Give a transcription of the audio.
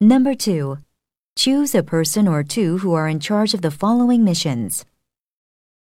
Number 2. Choose a person or two who are in charge of the following missions.